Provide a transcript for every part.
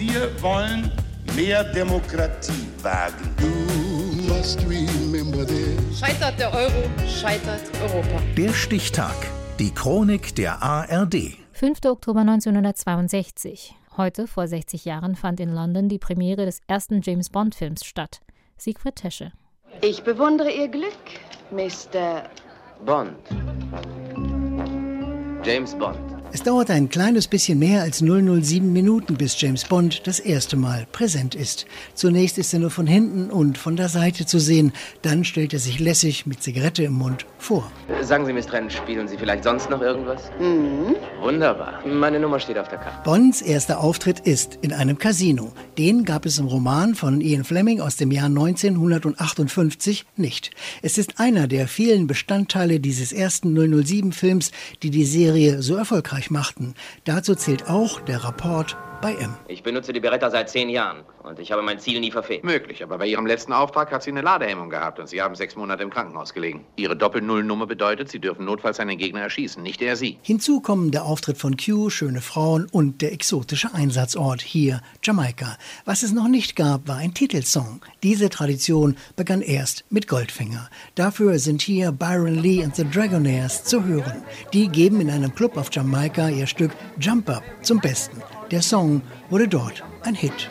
Wir wollen mehr Demokratie wagen. Scheitert der Euro, scheitert Europa. Der Stichtag. Die Chronik der ARD. 5. Oktober 1962. Heute, vor 60 Jahren, fand in London die Premiere des ersten James Bond-Films statt. Siegfried Tesche. Ich bewundere Ihr Glück, Mr. Bond. James Bond. Es dauert ein kleines bisschen mehr als 007 Minuten, bis James Bond das erste Mal präsent ist. Zunächst ist er nur von hinten und von der Seite zu sehen. Dann stellt er sich lässig mit Zigarette im Mund vor. Sagen Sie, Miss Trenn, spielen Sie vielleicht sonst noch irgendwas? Mhm. Wunderbar. Meine Nummer steht auf der Karte. Bonds erster Auftritt ist in einem Casino. Den gab es im Roman von Ian Fleming aus dem Jahr 1958 nicht. Es ist einer der vielen Bestandteile dieses ersten 007-Films, die die Serie so erfolgreich machten. Dazu zählt auch der Rapport bei M. Ich benutze die Beretta seit zehn Jahren und ich habe mein Ziel nie verfehlt. Möglich, aber bei Ihrem letzten Auftrag hat sie eine Ladehemmung gehabt und Sie haben sechs Monate im Krankenhaus gelegen. Ihre Doppel-Null-Nummer bedeutet, Sie dürfen notfalls einen Gegner erschießen, nicht er Sie. Hinzu kommen der Auftritt von Q, schöne Frauen und der exotische Einsatzort hier, Jamaika. Was es noch nicht gab, war ein Titelsong. Diese Tradition begann erst mit Goldfinger. Dafür sind hier Byron Lee und The Dragonaires zu hören. Die geben in einem Club auf Jamaika ihr Stück Jump Up zum Besten. Der Song wurde dort ein Hit.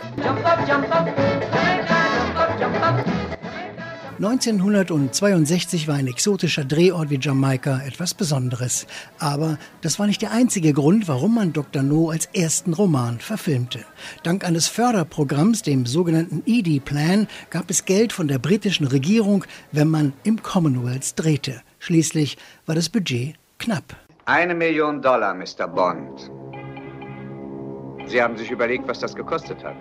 1962 war ein exotischer Drehort wie Jamaika etwas Besonderes. Aber das war nicht der einzige Grund, warum man Dr. No als ersten Roman verfilmte. Dank eines Förderprogramms, dem sogenannten ED-Plan, gab es Geld von der britischen Regierung, wenn man im Commonwealth drehte. Schließlich war das Budget knapp. Eine Million Dollar, Mr. Bond. Sie haben sich überlegt, was das gekostet hat.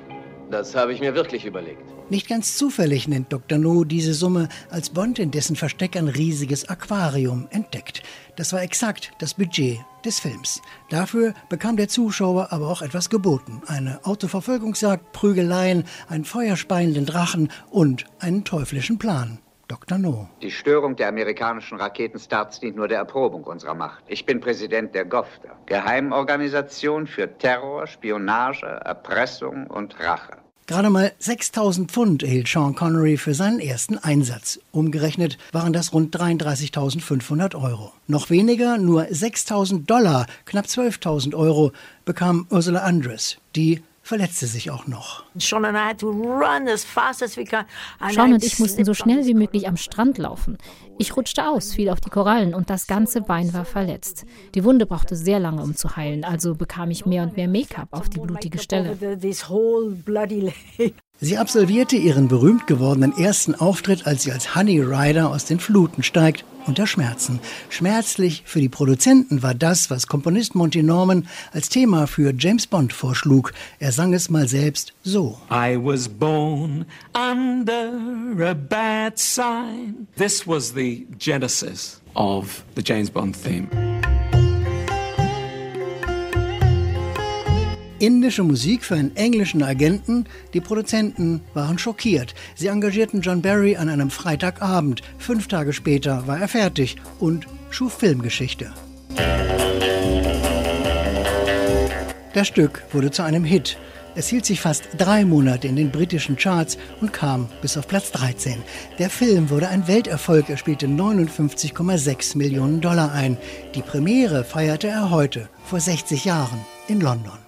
Das habe ich mir wirklich überlegt. Nicht ganz zufällig nennt Dr. No diese Summe, als Bond in dessen Versteck ein riesiges Aquarium entdeckt. Das war exakt das Budget des Films. Dafür bekam der Zuschauer aber auch etwas geboten. Eine Autoverfolgungsjagd, Prügeleien, einen feuerspeienden Drachen und einen teuflischen Plan. Dr. No. Die Störung der amerikanischen Raketenstarts dient nur der Erprobung unserer Macht. Ich bin Präsident der GOFTA, Geheimorganisation für Terror, Spionage, Erpressung und Rache. Gerade mal 6000 Pfund erhielt Sean Connery für seinen ersten Einsatz. Umgerechnet waren das rund 33.500 Euro. Noch weniger, nur 6000 Dollar, knapp 12.000 Euro, bekam Ursula Andress, die verletzte sich auch noch. Sean und ich mussten so schnell wie möglich am Strand laufen. Ich rutschte aus, fiel auf die Korallen und das ganze Bein war verletzt. Die Wunde brauchte sehr lange, um zu heilen, also bekam ich mehr und mehr Make-up auf die blutige Stelle. Sie absolvierte ihren berühmt gewordenen ersten Auftritt, als sie als Honey Rider aus den Fluten steigt, unter Schmerzen. Schmerzlich für die Produzenten war das, was Komponist Monty Norman als Thema für James Bond vorschlug. Er sang es mal selbst so. I was born under a bad sign. This was the genesis of the James Bond theme. Indische Musik für einen englischen Agenten. Die Produzenten waren schockiert. Sie engagierten John Barry an einem Freitagabend. Fünf Tage später war er fertig und schuf Filmgeschichte. Das Stück wurde zu einem Hit. Es hielt sich fast drei Monate in den britischen Charts und kam bis auf Platz 13. Der Film wurde ein Welterfolg. Er spielte 59,6 Millionen Dollar ein. Die Premiere feierte er heute, vor 60 Jahren, in London.